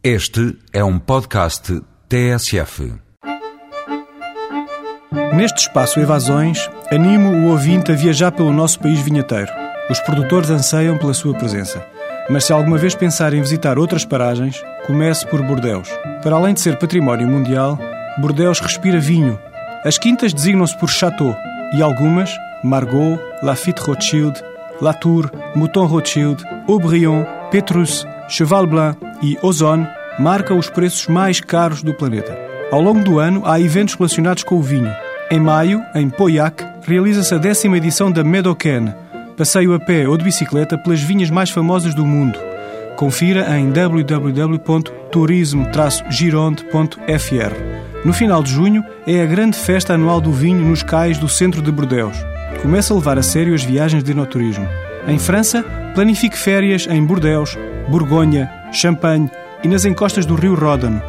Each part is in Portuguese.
Este é um podcast TSF. Neste espaço Evasões, animo o ouvinte a viajar pelo nosso país vinheteiro. Os produtores anseiam pela sua presença. Mas se alguma vez pensar em visitar outras paragens, comece por Bordeus. Para além de ser património mundial, Bordeus respira vinho. As quintas designam-se por Château e algumas, Margaux, Lafite Rothschild, Latour, Mouton Rothschild, Aubryon, Petrus, Cheval Blanc e Ozone, marcam os preços mais caros do planeta. Ao longo do ano, há eventos relacionados com o vinho. Em maio, em Pauillac, realiza-se a décima edição da Medocaine, passeio a pé ou de bicicleta pelas vinhas mais famosas do mundo. Confira em www.turismo-gironde.fr. No final de junho é a grande festa anual do vinho nos cais do centro de Bordeus. Começa a levar a sério as viagens de enoturismo. Em França, planifique férias em Bordeus, Borgonha, Champagne e nas encostas do rio Ródano.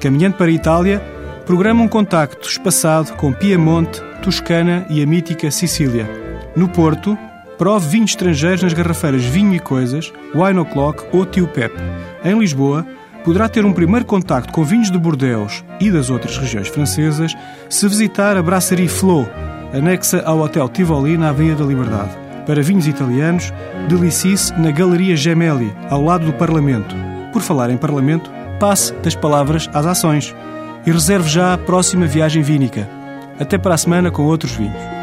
Caminhando para a Itália, programa um contacto espaçado com Piemonte, Toscana e a mítica Sicília. No Porto, prove vinhos estrangeiros nas garrafeiras Vinho e Coisas, Wine O'Clock ou Tio Pep. Em Lisboa, poderá ter um primeiro contacto com vinhos de Bordeaux e das outras regiões francesas se visitar a Brasserie Flo, anexa ao Hotel Tivoli na Avenida da Liberdade. Para vinhos italianos, delicie-se na Galeria Gemelli, ao lado do Parlamento. Por falar em Parlamento, passe das palavras às ações e reserve já a próxima viagem vínica. Até para a semana com outros vinhos.